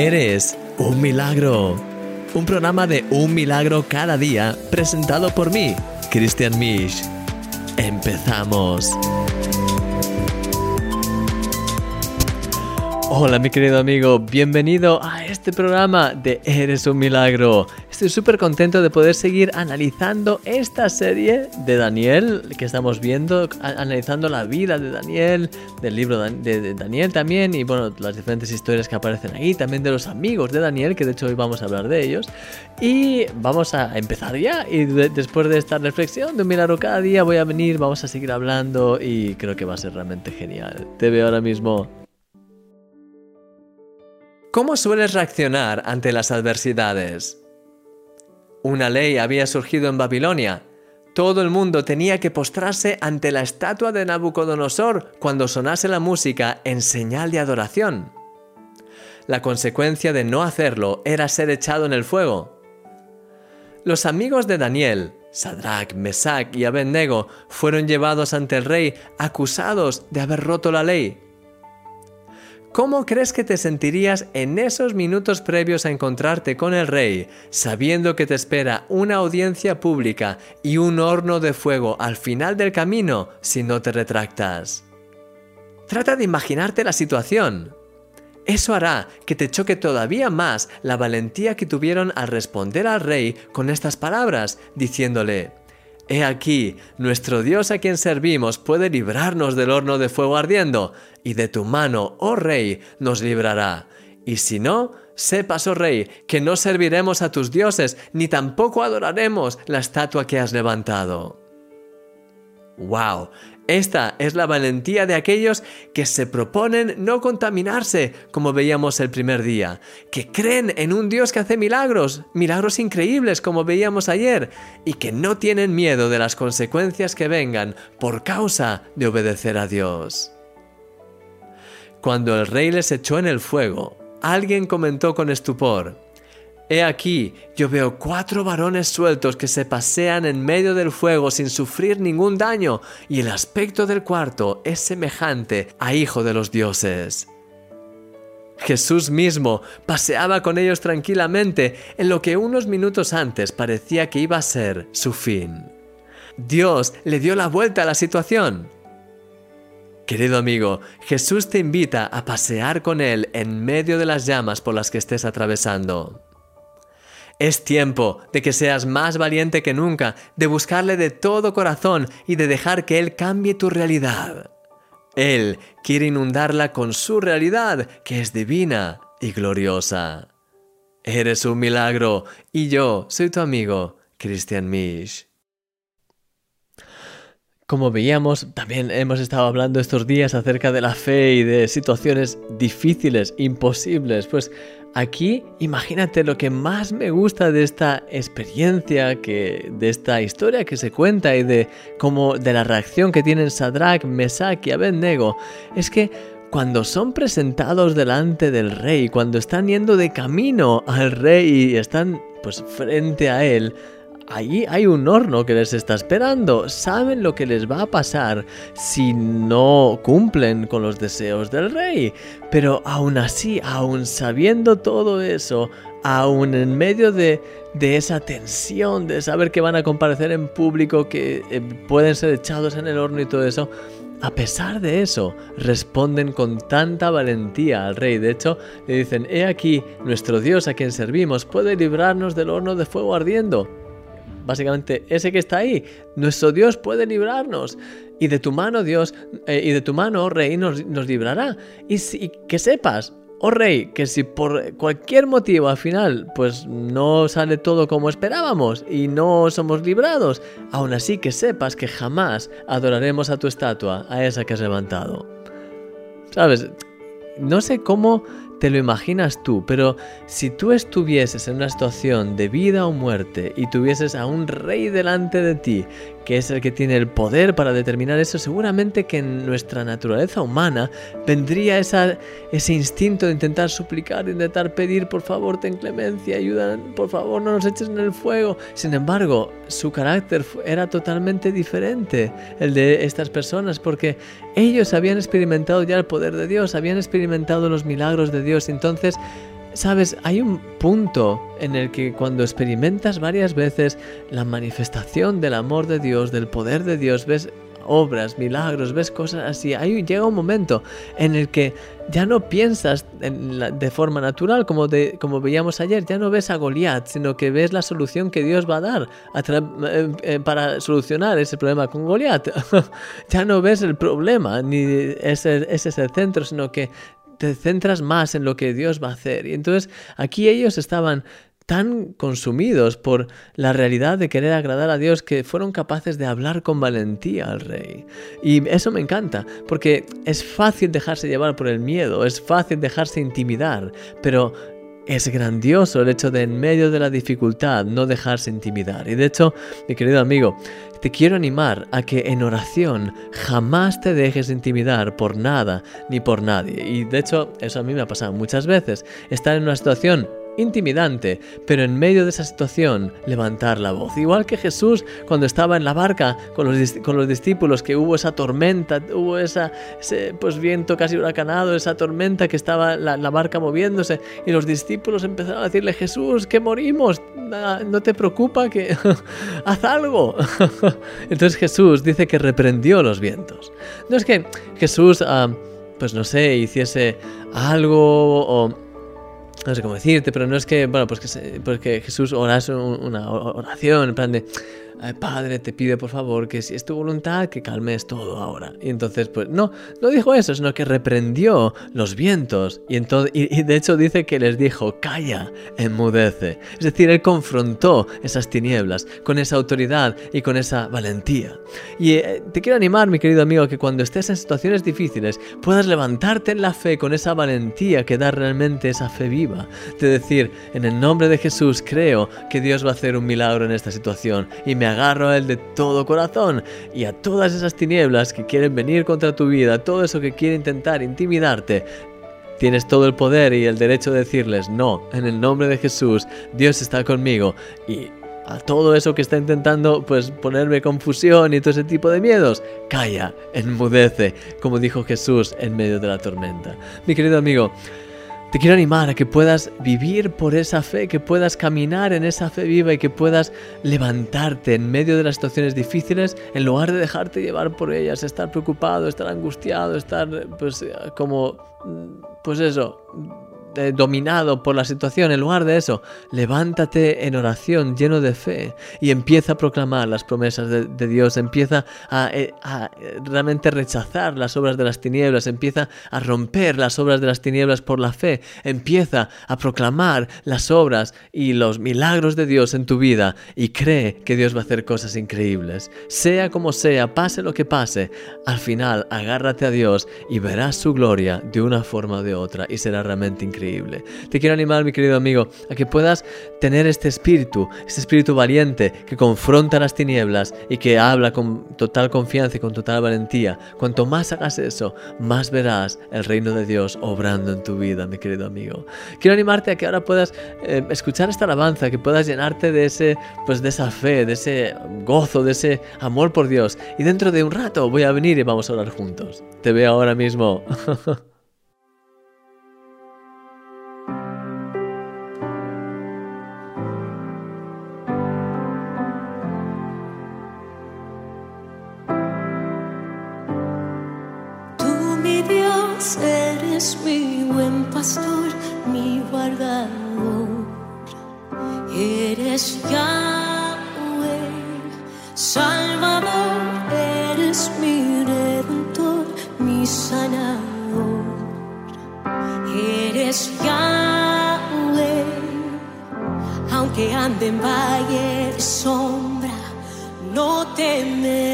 Eres un milagro. Un programa de un milagro cada día presentado por mí, Christian Misch. Empezamos. Hola mi querido amigo, bienvenido a este programa de Eres un Milagro. Estoy súper contento de poder seguir analizando esta serie de Daniel que estamos viendo, analizando la vida de Daniel, del libro de Daniel también y bueno, las diferentes historias que aparecen ahí, también de los amigos de Daniel, que de hecho hoy vamos a hablar de ellos. Y vamos a empezar ya y después de esta reflexión de un milagro cada día voy a venir, vamos a seguir hablando y creo que va a ser realmente genial. Te veo ahora mismo. ¿Cómo sueles reaccionar ante las adversidades? Una ley había surgido en Babilonia. Todo el mundo tenía que postrarse ante la estatua de Nabucodonosor cuando sonase la música en señal de adoración. La consecuencia de no hacerlo era ser echado en el fuego. Los amigos de Daniel, Sadrach, Mesach y Abednego, fueron llevados ante el rey acusados de haber roto la ley. ¿Cómo crees que te sentirías en esos minutos previos a encontrarte con el rey, sabiendo que te espera una audiencia pública y un horno de fuego al final del camino si no te retractas? Trata de imaginarte la situación. Eso hará que te choque todavía más la valentía que tuvieron al responder al rey con estas palabras, diciéndole, He aquí, nuestro Dios a quien servimos puede librarnos del horno de fuego ardiendo, y de tu mano, oh rey, nos librará. Y si no, sepas, oh rey, que no serviremos a tus dioses, ni tampoco adoraremos la estatua que has levantado. ¡Wow! Esta es la valentía de aquellos que se proponen no contaminarse, como veíamos el primer día, que creen en un Dios que hace milagros, milagros increíbles como veíamos ayer, y que no tienen miedo de las consecuencias que vengan por causa de obedecer a Dios. Cuando el rey les echó en el fuego, alguien comentó con estupor, He aquí, yo veo cuatro varones sueltos que se pasean en medio del fuego sin sufrir ningún daño, y el aspecto del cuarto es semejante a hijo de los dioses. Jesús mismo paseaba con ellos tranquilamente en lo que unos minutos antes parecía que iba a ser su fin. Dios le dio la vuelta a la situación. Querido amigo, Jesús te invita a pasear con Él en medio de las llamas por las que estés atravesando. Es tiempo de que seas más valiente que nunca, de buscarle de todo corazón y de dejar que Él cambie tu realidad. Él quiere inundarla con su realidad, que es divina y gloriosa. Eres un milagro y yo soy tu amigo, Christian Misch. Como veíamos, también hemos estado hablando estos días acerca de la fe y de situaciones difíciles, imposibles. Pues aquí imagínate lo que más me gusta de esta experiencia, que, de esta historia que se cuenta y de cómo de la reacción que tienen Sadrach, Mesach y Abednego, es que cuando son presentados delante del rey, cuando están yendo de camino al rey y están pues frente a él, Allí hay un horno que les está esperando. Saben lo que les va a pasar si no cumplen con los deseos del rey. Pero aún así, aún sabiendo todo eso, aún en medio de, esa tensión de saber que van a comparecer en público, que eh, pueden ser echados en el horno y todo eso, a pesar de eso, responden con tanta valentía al rey. De hecho, le dicen, he aquí, nuestro Dios a quien servimos puede librarnos del horno de fuego ardiendo. Básicamente, ese que está ahí, nuestro Dios puede librarnos. Y de tu mano, Dios, eh, y de tu mano, oh Rey, nos, librará. Y, y, que sepas, oh Rey, que si por cualquier motivo al final, pues no sale todo como esperábamos y no somos librados, aún así que sepas que jamás adoraremos a tu estatua, a esa que has levantado. ¿Sabes? No sé cómo te lo imaginas tú, pero si tú estuvieses en una situación de vida o muerte y tuvieses a un rey delante de ti, que es el que tiene el poder para determinar eso, seguramente que en nuestra naturaleza humana vendría esa, ese instinto de intentar suplicar, intentar pedir, por favor, ten clemencia, ayuda, por favor, no nos eches en el fuego. Sin embargo, su carácter era totalmente diferente, el de estas personas, porque ellos habían experimentado ya el poder de Dios, habían experimentado los milagros de Dios, entonces sabes, hay un punto en el que cuando experimentas varias veces la manifestación del amor de Dios, del poder de Dios, ves obras, milagros, ves cosas así, ahí llega un momento en el que ya no piensas de forma natural, como, de, como veíamos ayer, ya no ves a Goliat, sino que ves la solución que Dios va a dar eh, eh, para solucionar ese problema con Goliat. ya no ves el problema, ni ese, ese es el centro, sino que te centras más en lo que Dios va a hacer. Y entonces aquí ellos estaban tan consumidos por la realidad de querer agradar a Dios que fueron capaces de hablar con valentía al rey. Y eso me encanta, porque es fácil dejarse llevar por el miedo, es fácil dejarse intimidar, pero es grandioso el hecho de en medio de la dificultad no dejarse intimidar. Y de hecho, mi querido amigo, te quiero animar a que en oración jamás te dejes intimidar por nada ni por nadie. Y de hecho, eso a mí me ha pasado muchas veces. Estar en una situación intimidante, pero en medio de esa situación levantar la voz. Igual que Jesús cuando estaba en la barca con los, con los discípulos, que hubo esa tormenta, hubo esa, ese pues, viento casi huracanado, esa tormenta que estaba la, la barca moviéndose y los discípulos empezaron a decirle, Jesús, que morimos, no te preocupa que haz algo. Entonces Jesús dice que reprendió los vientos. No es que Jesús, ah, pues no sé, hiciese algo o no sé cómo decirte, pero no es que, bueno, pues que, pues que Jesús orase una oración, en plan de, Padre, te pido por favor que si es tu voluntad, que calmes todo ahora. Y entonces, pues no, no dijo eso, sino que reprendió los vientos. Y, entonces, y, de hecho dice que les dijo, calla, enmudece. Es decir, él confrontó esas tinieblas con esa autoridad y con esa valentía. Y eh, te quiero animar, mi querido amigo, que cuando estés en situaciones difíciles puedas levantarte en la fe con esa valentía que da realmente esa fe viva. De decir, en el nombre de Jesús creo que Dios va a hacer un milagro en esta situación y me agarro a Él de todo corazón y a todas esas tinieblas que quieren venir contra tu vida, todo eso que quiere intentar intimidarte, Tienes todo el poder y el derecho de decirles, no, en el nombre de Jesús, Dios está conmigo. Y a todo eso que está intentando pues ponerme confusión y todo ese tipo de miedos, calla, enmudece, como dijo Jesús en medio de la tormenta. Mi querido amigo, te quiero animar a que puedas vivir por esa fe, que puedas caminar en esa fe viva y que puedas levantarte en medio de las situaciones difíciles en lugar de dejarte llevar por ellas, estar preocupado, estar angustiado, estar pues como pues eso, eh, dominado por la situación, en lugar de eso, levántate en oración lleno de fe y empieza a proclamar las promesas de, Dios, empieza eh, a, realmente rechazar las obras de las tinieblas, empieza a romper las obras de las tinieblas por la fe, empieza a proclamar las obras y los milagros de Dios en tu vida y cree que Dios va a hacer cosas increíbles. Sea como sea, pase lo que pase, al final agárrate a Dios y verás su gloria de una forma o de otra y será realmente increíble. Te quiero animar, mi querido amigo, a que puedas tener este espíritu, este espíritu valiente que confronta las tinieblas y que habla con total confianza y con total valentía. Cuanto más hagas eso, más verás el reino de Dios obrando en tu vida, mi querido amigo. Quiero animarte a que ahora puedas eh, escuchar esta alabanza, que puedas llenarte de ese, pues de esa fe, de ese gozo, de ese amor por Dios. Y dentro de un rato voy a venir y vamos a orar juntos. Te veo ahora mismo. guardador. Eres Yahweh, Salvador, eres mi redentor, mi sanador. Eres Yahweh, aunque ande en valle de sombra, no temeré.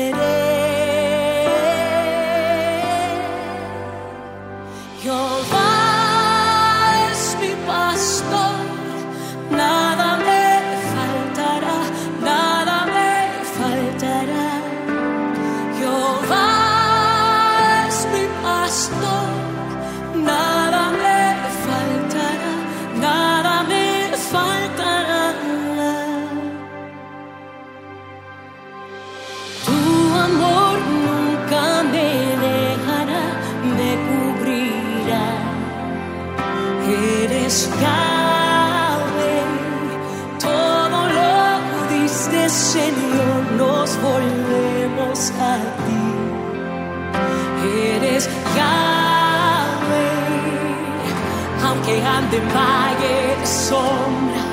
Aunque ande en valle de sombra,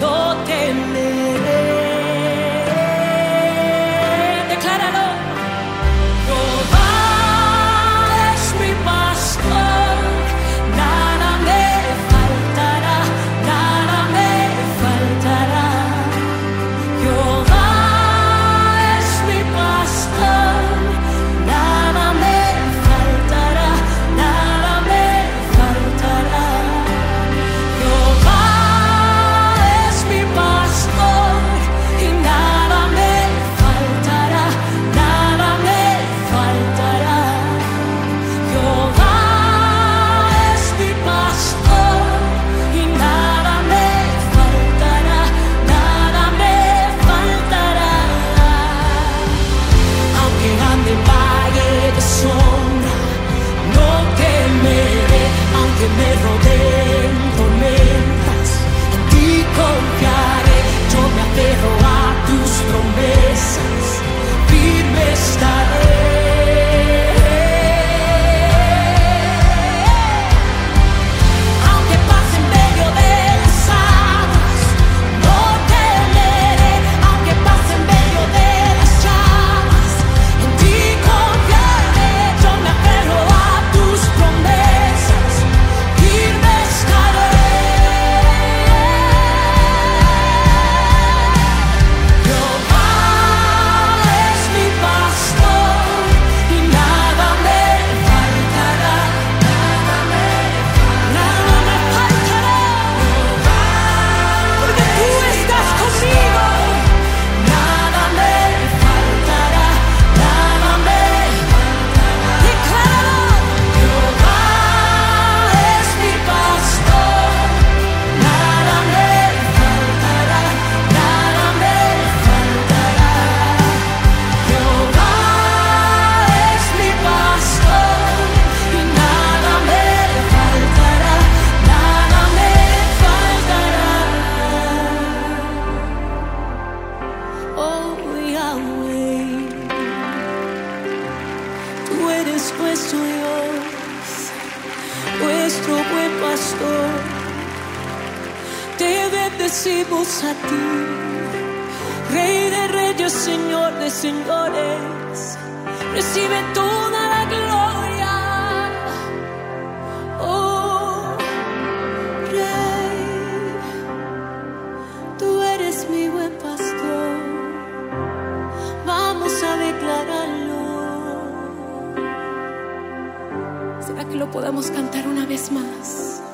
no temeré. A ti. Rey de reyes, Señor de señores, recibe toda la gloria. Oh, Rey, tú eres mi buen pastor. Vamos a declararlo. ¿Será que lo podamos cantar una vez más?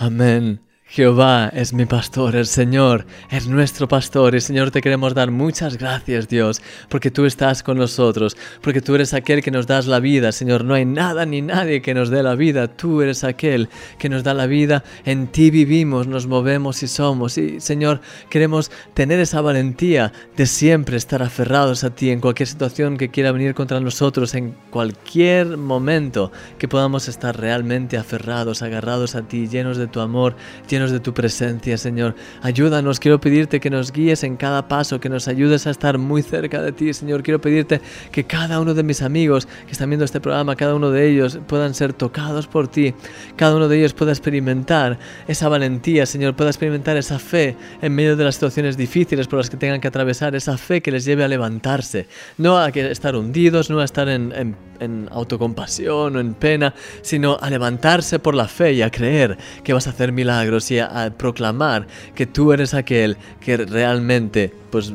Me Amén. Jehová es mi pastor, el Señor es nuestro pastor. Y Señor te queremos dar muchas gracias Dios, porque tú estás con nosotros, porque tú eres aquel que nos das la vida, Señor, no hay nada ni nadie que nos dé la vida, tú eres aquel que nos da la vida, en ti vivimos, nos movemos y somos. Y Señor, queremos tener esa valentía de siempre estar aferrados a ti en cualquier situación que quiera venir contra nosotros, en cualquier momento que podamos estar realmente aferrados, agarrados a ti, llenos de tu amor, llenos de tu presencia, Señor. Ayúdanos, quiero pedirte que nos guíes en cada paso, que nos ayudes a estar muy cerca de ti, Señor. Quiero pedirte que cada uno de mis amigos que están viendo este programa, cada uno de ellos puedan ser tocados por ti, cada uno de ellos pueda experimentar esa valentía, Señor, pueda experimentar esa fe en medio de las situaciones difíciles por las que tengan que atravesar, esa fe que les lleve a levantarse, no a estar hundidos, no a estar en, en autocompasión o en pena, sino a levantarse por la fe y a creer que vas a hacer milagros y a, a proclamar que tú eres aquel que realmente, pues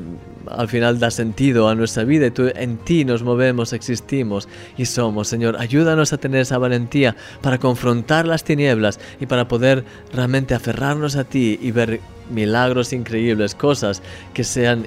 al final da sentido a nuestra vida y tú, en ti nos movemos, existimos y somos. Señor, ayúdanos a tener esa valentía para confrontar las tinieblas y para poder realmente aferrarnos a ti y ver milagros increíbles, cosas que sean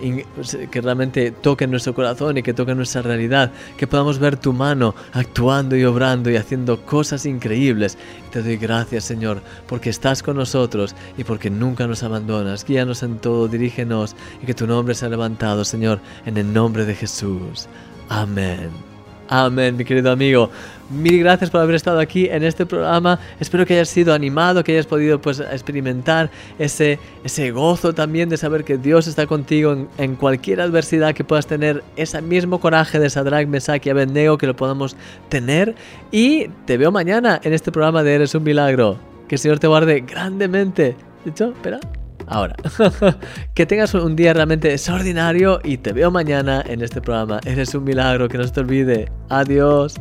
que realmente toquen nuestro corazón y que toquen nuestra realidad, que podamos ver tu mano actuando y obrando y haciendo cosas increíbles. Te doy gracias, Señor, porque estás con nosotros y porque nunca nos abandonas. Guíanos en todo, dirígenos y que tu nombre sea levantado, Señor, en el nombre de Jesús. Amén. Amén, mi querido amigo. Mil gracias por haber estado aquí en este programa. Espero que hayas sido animado, que hayas podido pues, experimentar ese, ese gozo también de saber que Dios está contigo en, cualquier adversidad que puedas tener. Ese mismo coraje de Sadrach, Mesach y Abednego que lo podamos tener. Y te veo mañana en este programa de Eres un Milagro. Que el Señor te guarde grandemente. ¿Dicho? Espera ahora. que tengas un día realmente extraordinario y te veo mañana en este programa. Eres un milagro, que no se te olvide. Adiós.